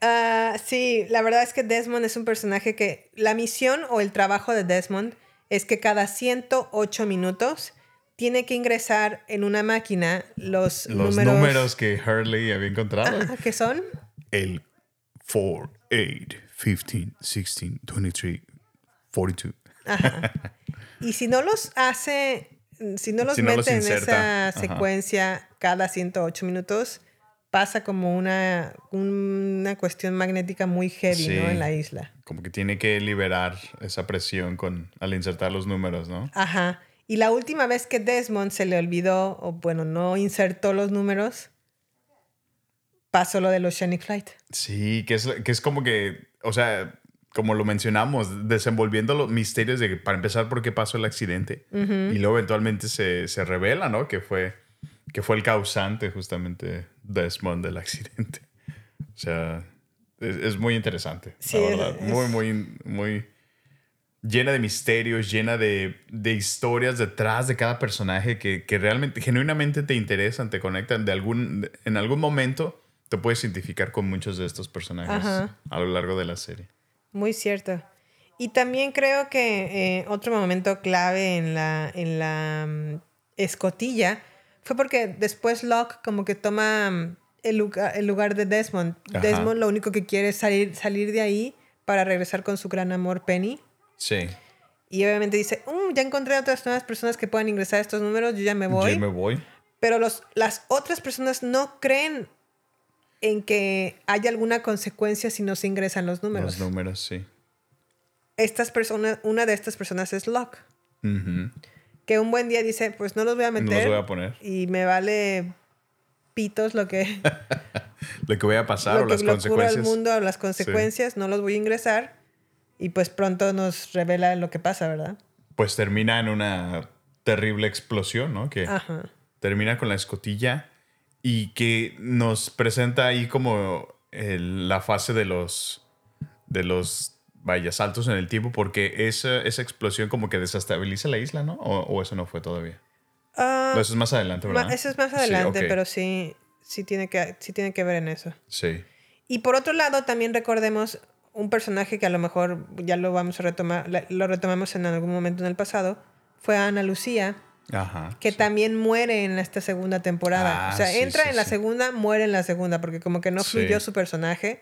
Speaker 2: Ah, sí, la verdad es que Desmond es un personaje que la misión o el trabajo de Desmond es que cada 108 minutos tiene que ingresar en una máquina los,
Speaker 3: Los
Speaker 2: números,
Speaker 3: números, que Hurley había encontrado.
Speaker 2: Ajá, que son
Speaker 3: El 4, 8, 15, 16, 23, 42.
Speaker 2: Y si no los hace, si no los
Speaker 3: Si no los
Speaker 2: mete en esa
Speaker 3: ajá.
Speaker 2: secuencia cada 108 minutos, pasa como una, una cuestión magnética muy heavy,
Speaker 3: Sí.
Speaker 2: ¿no? En la isla.
Speaker 3: Como que tiene que liberar esa presión con, al insertar los números, ¿no?
Speaker 2: Ajá. Y la última vez que Desmond se le olvidó, o bueno, no insertó los números, pasó lo del Oceanic Flight.
Speaker 3: Sí, que es, que es como que, o sea, como lo mencionamos, desenvolviendo los misterios de, para empezar, por qué pasó el accidente. Y luego eventualmente se, se revela, ¿no? Que fue, que fue el causante justamente Desmond del accidente. O sea, es, es muy interesante,
Speaker 2: Sí,
Speaker 3: la verdad.
Speaker 2: es-
Speaker 3: Muy, muy, muy llena de misterios, llena de, de historias detrás de cada personaje que, que realmente, genuinamente te interesan, te conectan. De algún, en algún momento te puedes identificar con muchos de estos personajes
Speaker 2: Ajá.
Speaker 3: a lo largo de la serie.
Speaker 2: Muy cierto. Y también creo que eh, otro momento clave en la, en la mm, escotilla fue porque después Locke como que toma mm, el, lugar, el lugar de Desmond.
Speaker 3: Ajá.
Speaker 2: Desmond lo único que quiere es salir, salir de ahí para regresar con su gran amor Penny.
Speaker 3: Sí.
Speaker 2: Y obviamente dice, "Mm, ya encontré otras nuevas personas que puedan ingresar a estos números, yo ya me voy.
Speaker 3: Yo me voy.
Speaker 2: Pero los, las otras personas no creen en que haya alguna consecuencia si no se ingresan los números.
Speaker 3: Los números, sí.
Speaker 2: Estas personas, una de estas personas es Locke, que un buen día dice, pues no los voy a
Speaker 3: No
Speaker 2: meter.
Speaker 3: los voy a poner.
Speaker 2: Y me vale pitos lo que,
Speaker 3: Lo que voy a pasar
Speaker 2: lo
Speaker 3: o
Speaker 2: que
Speaker 3: las
Speaker 2: ocurra al
Speaker 3: consecuencias.
Speaker 2: mundo, las consecuencias, no los voy a ingresar. Y pues pronto nos revela lo que pasa, ¿verdad?
Speaker 3: Pues termina en una terrible explosión, ¿no? Que
Speaker 2: Ajá.
Speaker 3: termina con la escotilla y que nos presenta ahí como el- la fase de los de los vaya saltos en el tiempo porque esa, esa explosión como que desestabiliza la isla, ¿no? O, o eso no fue todavía.
Speaker 2: Ah,
Speaker 3: No, eso es más adelante, ¿verdad?
Speaker 2: eso es más
Speaker 3: Sí,
Speaker 2: adelante,
Speaker 3: ok.
Speaker 2: pero sí, sí, tiene que, sí tiene que ver en eso.
Speaker 3: Sí.
Speaker 2: Y por otro lado, también recordemos un personaje que a lo mejor ya lo vamos a retomar, lo retomamos en algún momento en el pasado, fue Ana Lucía,
Speaker 3: Ajá.
Speaker 2: que
Speaker 3: sí.
Speaker 2: también muere en esta segunda temporada.
Speaker 3: Ah,
Speaker 2: o sea,
Speaker 3: sí,
Speaker 2: entra
Speaker 3: sí,
Speaker 2: en la segunda, muere en la segunda, porque como que no fluyó su personaje.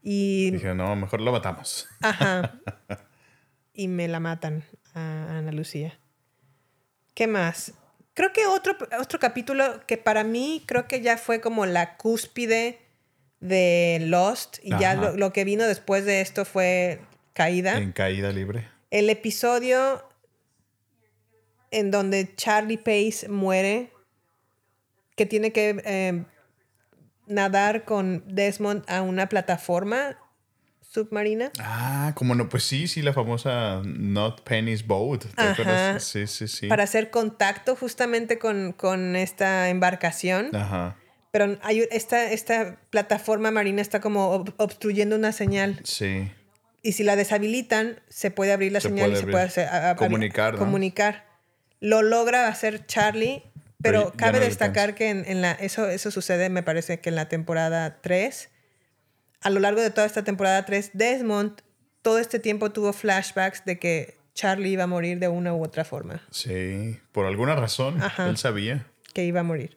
Speaker 2: Y,
Speaker 3: Dije, no, mejor lo matamos.
Speaker 2: ajá, y me la matan a Ana Lucía. ¿Qué más? Creo que otro, otro capítulo que para mí creo que ya fue como la cúspide de Lost y ya lo, lo que vino después de esto fue Caída.
Speaker 3: En caída libre.
Speaker 2: El episodio en donde Charlie Pace muere, que tiene que eh, nadar con Desmond a una plataforma submarina.
Speaker 3: Ah, como no, pues sí, sí, la famosa Not Penny's Boat. ¿Te
Speaker 2: Ajá.
Speaker 3: acuerdas? Sí, sí, sí.
Speaker 2: Para hacer contacto justamente con, con esta embarcación.
Speaker 3: Ajá.
Speaker 2: Pero hay, esta, esta plataforma marina está como ob- obstruyendo una señal.
Speaker 3: Sí.
Speaker 2: Y si la deshabilitan, se puede abrir la
Speaker 3: Se
Speaker 2: señal y se
Speaker 3: abrir.
Speaker 2: puede hacer, a- a-
Speaker 3: Comunicar, ¿no?
Speaker 2: comunicar. Lo logra hacer Charlie,
Speaker 3: Pero
Speaker 2: pero, cabe
Speaker 3: no
Speaker 2: destacar que en, en la, eso, eso sucede, me parece que en la temporada 3. A lo largo de toda esta temporada 3, Desmond todo este tiempo tuvo flashbacks de que Charlie iba a morir de una u otra forma.
Speaker 3: Sí. Por alguna razón,
Speaker 2: Ajá.
Speaker 3: él sabía.
Speaker 2: Que iba a morir.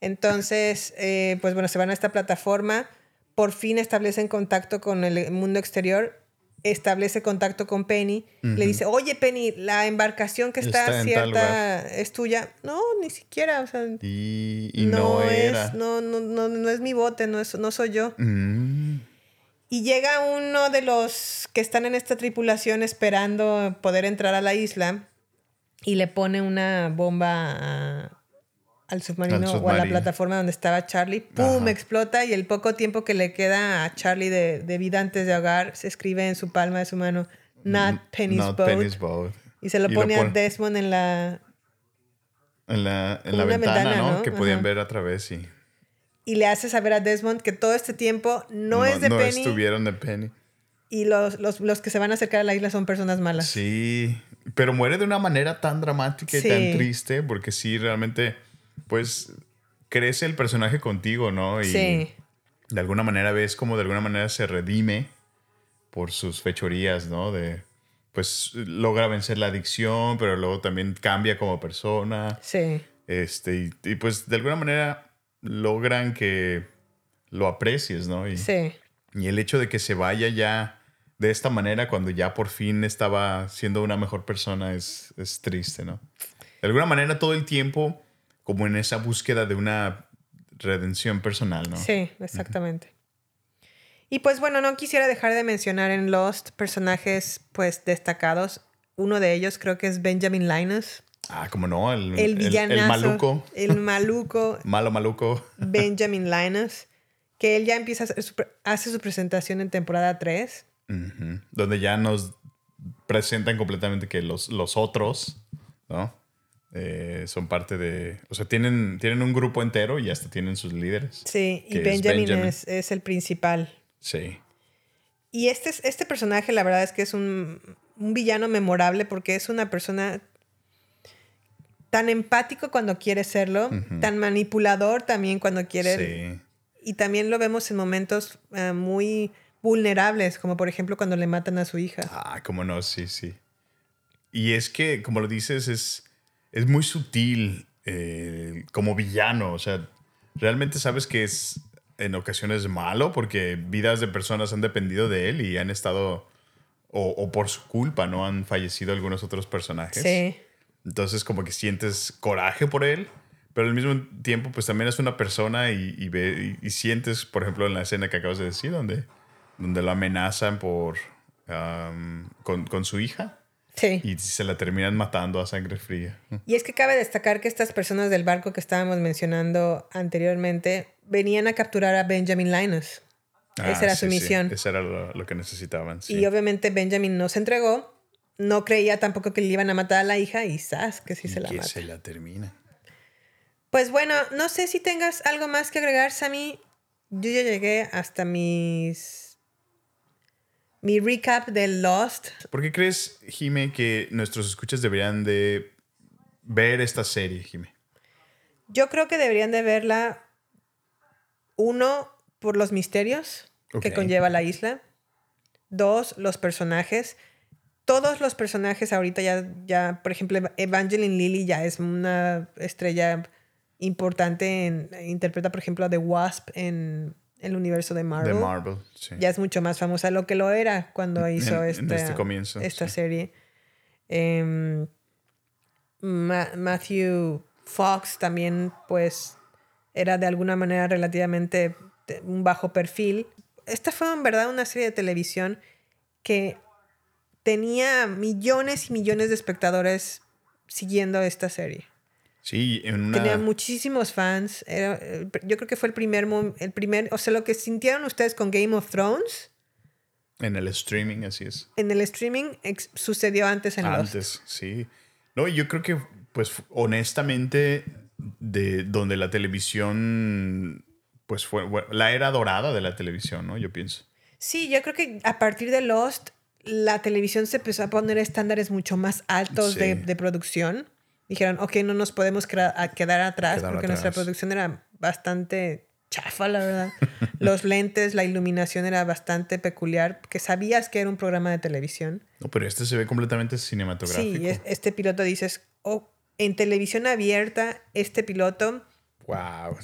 Speaker 2: Entonces, eh, pues bueno, se van a esta plataforma, por fin establecen contacto con el mundo exterior, establece contacto con Penny, le dice, oye Penny, la embarcación que está,
Speaker 3: Está
Speaker 2: cierta es tuya. No, ni siquiera, o sea,
Speaker 3: Y, y no, era.
Speaker 2: es, no, no, no, no es mi bote, no, es, no soy yo.
Speaker 3: Mm,
Speaker 2: Y llega uno de los que están en esta tripulación esperando poder entrar a la isla y le pone una bomba a- al, submarino
Speaker 3: Al
Speaker 2: o a la
Speaker 3: submarino.
Speaker 2: plataforma donde estaba Charlie. ¡Pum!
Speaker 3: Ajá.
Speaker 2: Explota y el poco tiempo que le queda a Charlie de, de vida antes de ahogar se escribe en su palma de su mano Not Penny's
Speaker 3: not
Speaker 2: Boat.
Speaker 3: Penny's boat.
Speaker 2: Y se lo
Speaker 3: Y
Speaker 2: pone a Desmond en la...
Speaker 3: en la, en la ventana,
Speaker 2: ventana,
Speaker 3: ¿no?
Speaker 2: ¿no?
Speaker 3: Que podían
Speaker 2: Ajá.
Speaker 3: ver a través y
Speaker 2: Y le hace saber a Desmond que todo este tiempo no, es de
Speaker 3: no
Speaker 2: Penny
Speaker 3: estuvieron de Penny.
Speaker 2: y los, los, los que se van a acercar a la isla son personas malas.
Speaker 3: Sí, pero muere de una manera tan dramática y
Speaker 2: Sí.
Speaker 3: tan triste porque sí, realmente, pues, crece el personaje contigo, ¿no? Y
Speaker 2: Sí.
Speaker 3: de alguna manera ves como de alguna manera se redime por sus fechorías, ¿no? De, pues, logra vencer la adicción, pero luego también cambia como persona.
Speaker 2: Sí.
Speaker 3: Este, y, y, pues, de alguna manera logran que lo aprecies, ¿no? Y,
Speaker 2: Sí.
Speaker 3: y el hecho de que se vaya ya de esta manera cuando ya por fin estaba siendo una mejor persona es, es triste, ¿no? De alguna manera todo el tiempo como en esa búsqueda de una redención personal, ¿no?
Speaker 2: Sí, exactamente. Y pues bueno, no quisiera dejar de mencionar en Lost personajes pues destacados. Uno de ellos creo que es Benjamin Linus,
Speaker 3: Ah, como no, el,
Speaker 2: el villanazo.
Speaker 3: el maluco,
Speaker 2: El maluco
Speaker 3: malo maluco.
Speaker 2: Benjamin Linus, que él ya empieza a hacer su, hace su presentación en temporada 3.
Speaker 3: Ujú. Donde ya nos presentan completamente que los, los otros, ¿no? Eh, son parte de... O sea, tienen, tienen un grupo entero y hasta tienen sus líderes.
Speaker 2: Sí, y
Speaker 3: es
Speaker 2: Benjamin. Es, es el principal.
Speaker 3: Sí.
Speaker 2: Y este, es- este personaje, la verdad es que es un, un villano memorable porque es una persona tan empático cuando quiere serlo, tan manipulador también cuando quiere.
Speaker 3: Sí.
Speaker 2: Y también lo vemos en momentos eh, muy vulnerables, como por ejemplo cuando le matan a su hija.
Speaker 3: Ah, cómo no, sí, sí. Y es que, como lo dices, es, es muy sutil eh, como villano. O sea, realmente sabes que es en ocasiones malo porque vidas de personas han dependido de él y han estado, o, o por su culpa, ¿no? Han fallecido algunos otros personajes.
Speaker 2: Sí,
Speaker 3: Entonces, como que sientes coraje por él, pero al mismo tiempo, pues también es una persona y, y, ve- y- y sientes, por ejemplo, en la escena que acabas de decir, donde, donde lo amenazan por, con, con su hija
Speaker 2: sí.
Speaker 3: y se la terminan matando a sangre fría.
Speaker 2: Y es que cabe destacar que estas personas del barco que estábamos mencionando anteriormente venían a capturar a Benjamin Linus. Esa era su
Speaker 3: Ah, sí, sí.
Speaker 2: misión.
Speaker 3: Eso era lo, lo que necesitaban.
Speaker 2: Y obviamente Benjamin no se entregó. No creía tampoco que le iban a matar a la hija y ¡zas! que sí
Speaker 3: Y
Speaker 2: se la
Speaker 3: que
Speaker 2: mata.
Speaker 3: se la termina.
Speaker 2: Pues bueno, no sé si tengas algo más que agregar, Sammy. Yo ya llegué hasta mis... Mi recap de Lost.
Speaker 3: ¿Por qué crees, Jime, que nuestros escuchas deberían de ver esta serie, Jime?
Speaker 2: Yo creo que deberían de verla, uno, por los misterios que conlleva la isla. Dos, los personajes. Todos los personajes ahorita ya, ya, por ejemplo, Evangeline Lilly ya es una estrella importante. En, interpreta, por ejemplo, a The Wasp en el universo de Marvel.
Speaker 3: De Marvel, sí.
Speaker 2: Ya es mucho más famosa lo que lo era cuando hizo
Speaker 3: en
Speaker 2: esta,
Speaker 3: este comienzo,
Speaker 2: esta
Speaker 3: sí.
Speaker 2: serie. Em, Ma- Matthew Fox también, pues, era de alguna manera relativamente un bajo perfil. Esta fue en verdad una serie de televisión que tenía millones y millones de espectadores siguiendo esta serie.
Speaker 3: Sí, en una...
Speaker 2: Tenía muchísimos fans. Era, eh, yo creo que fue el primer, el primer, o sea, lo que sintieron ustedes con Game of Thrones
Speaker 3: En el streaming, así es.
Speaker 2: en el streaming sucedió antes en Lost.
Speaker 3: Antes, sí. No, yo creo que, pues, honestamente, de donde la televisión, pues, fue bueno, la era dorada de la televisión, ¿no? Yo pienso.
Speaker 2: Sí, yo creo que a partir de Lost, la televisión se empezó a poner estándares mucho más altos
Speaker 3: Sí.
Speaker 2: de, de producción. Dijeron, ok, no nos podemos quedar atrás
Speaker 3: Quedar
Speaker 2: porque nuestra producción era bastante chafa, la verdad. Los lentes, la iluminación era bastante peculiar, que sabías que era un programa de televisión.
Speaker 3: No, pero este se ve completamente cinematográfico.
Speaker 2: Sí, es- este piloto dices, oh, en televisión abierta, este piloto,
Speaker 3: Wow.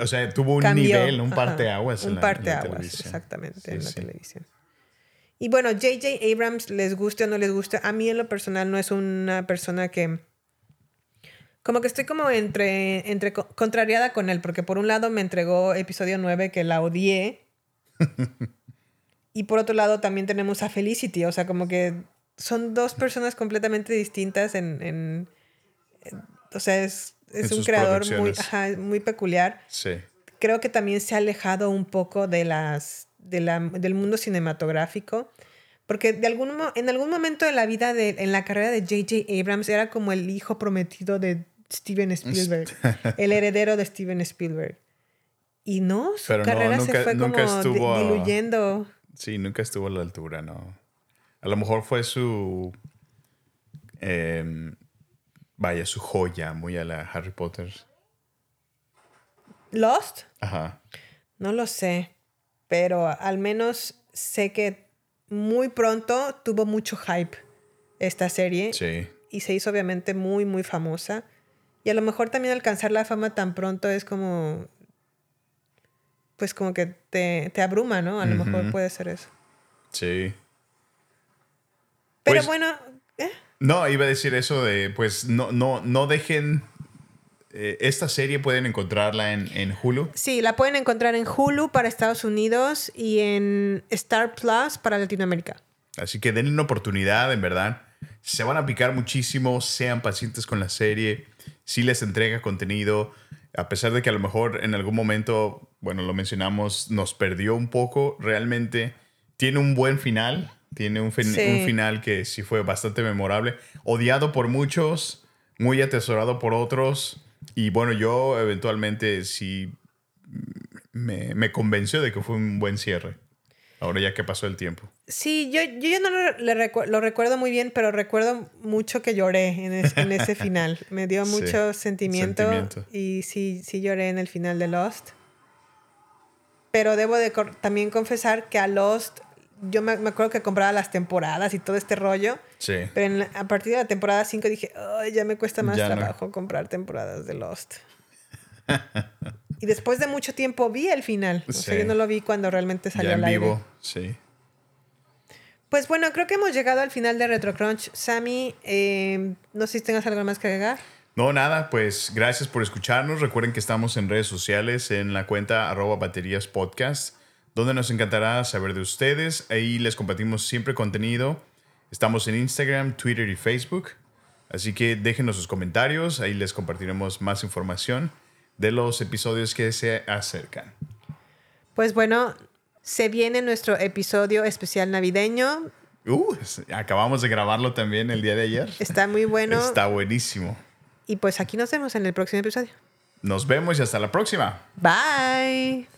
Speaker 3: O sea, tuvo un
Speaker 2: Cambió.
Speaker 3: nivel, un parteaguas. en
Speaker 2: Un parteaguas, exactamente,
Speaker 3: Sí,
Speaker 2: en la
Speaker 3: sí.
Speaker 2: televisión. Y bueno, J.J. Abrams, les guste o no les guste, a mí en lo personal no es una persona que... Como que estoy como entre, entre co- contrariada con él, porque por un lado me entregó episodio 9 que la odié. y por otro lado también tenemos a Felicity, o sea, como que son dos personas completamente distintas en... en- en- o sea, es, es un creador muy, ajá, muy peculiar
Speaker 3: Sí.
Speaker 2: creo que también se ha alejado un poco de las, de la- del mundo cinematográfico. Porque de algún, en algún momento de la vida, de, en la carrera de J.J. Abrams, era como el hijo prometido de Steven Spielberg, el heredero de Steven Spielberg. Y no, su
Speaker 3: Pero no,
Speaker 2: carrera se fue
Speaker 3: nunca
Speaker 2: como
Speaker 3: estuvo
Speaker 2: diluyendo.
Speaker 3: Sí, nunca estuvo a la altura, ¿no? A lo mejor fue su. em, vaya, su joya, muy a la Harry Potter.
Speaker 2: Lost,
Speaker 3: Ajá.
Speaker 2: no lo sé, pero al menos sé que muy pronto tuvo mucho hype esta serie.
Speaker 3: Sí.
Speaker 2: y se hizo obviamente muy, muy famosa. Y a lo mejor también alcanzar la fama tan pronto es como, pues como que te, te abruma, ¿no? A lo mejor puede ser eso.
Speaker 3: Sí.
Speaker 2: Pero
Speaker 3: Pues-
Speaker 2: bueno, eh,
Speaker 3: No, iba a decir eso de, pues, no, no, no dejen. eh, esta serie pueden encontrarla en, en Hulu.
Speaker 2: sí, la pueden encontrar en Hulu para Estados Unidos y en Star Plus para Latinoamérica.
Speaker 3: Así que denle una oportunidad, en verdad. Se van a picar muchísimo, sean pacientes con la serie. Si les entrega contenido, a pesar de que a lo mejor en algún momento, bueno, lo mencionamos, nos perdió un poco, realmente tiene un buen final. Tiene un, fin-
Speaker 2: Sí.
Speaker 3: un final que sí fue bastante memorable. Odiado por muchos, muy atesorado por otros. Y bueno, yo eventualmente sí me, me convenció de que fue un buen cierre. Ahora ya que pasó el tiempo.
Speaker 2: Sí, yo, yo ya no lo, le recu- lo recuerdo muy bien, pero recuerdo mucho que lloré en, es- en ese final. Me dio
Speaker 3: Sí,
Speaker 2: mucho sentimiento,
Speaker 3: sentimiento.
Speaker 2: y sí, sí lloré en el final de Lost. Pero debo de también confesar que a Lost, yo me, me acuerdo que compraba las temporadas y todo este rollo,
Speaker 3: Sí.
Speaker 2: pero en la- a partir de la temporada 5 dije, Ay, ya me cuesta más
Speaker 3: Ya no.
Speaker 2: trabajo comprar temporadas de Lost. y después de mucho tiempo vi el final. O sea, yo no lo vi cuando realmente salió
Speaker 3: Ya en
Speaker 2: al aire.
Speaker 3: vivo, sí.
Speaker 2: Pues bueno, creo que hemos llegado al final de RetroCrunch. Sammy, eh, no sé si tengas algo más que agregar.
Speaker 3: No, nada, pues gracias por escucharnos. Recuerden que estamos en redes sociales en la cuenta arroba baterías podcast, donde nos encantará saber de ustedes. Ahí les compartimos siempre contenido. Estamos en Instagram, Twitter y Facebook. Así que déjenos sus comentarios, ahí les compartiremos más información de los episodios que se acercan.
Speaker 2: Pues bueno, se viene nuestro episodio especial navideño.
Speaker 3: Uh, acabamos de grabarlo también el día de ayer.
Speaker 2: Está muy bueno.
Speaker 3: Está buenísimo.
Speaker 2: Y pues aquí nos vemos en el próximo episodio.
Speaker 3: Nos vemos y hasta la próxima.
Speaker 2: Bye.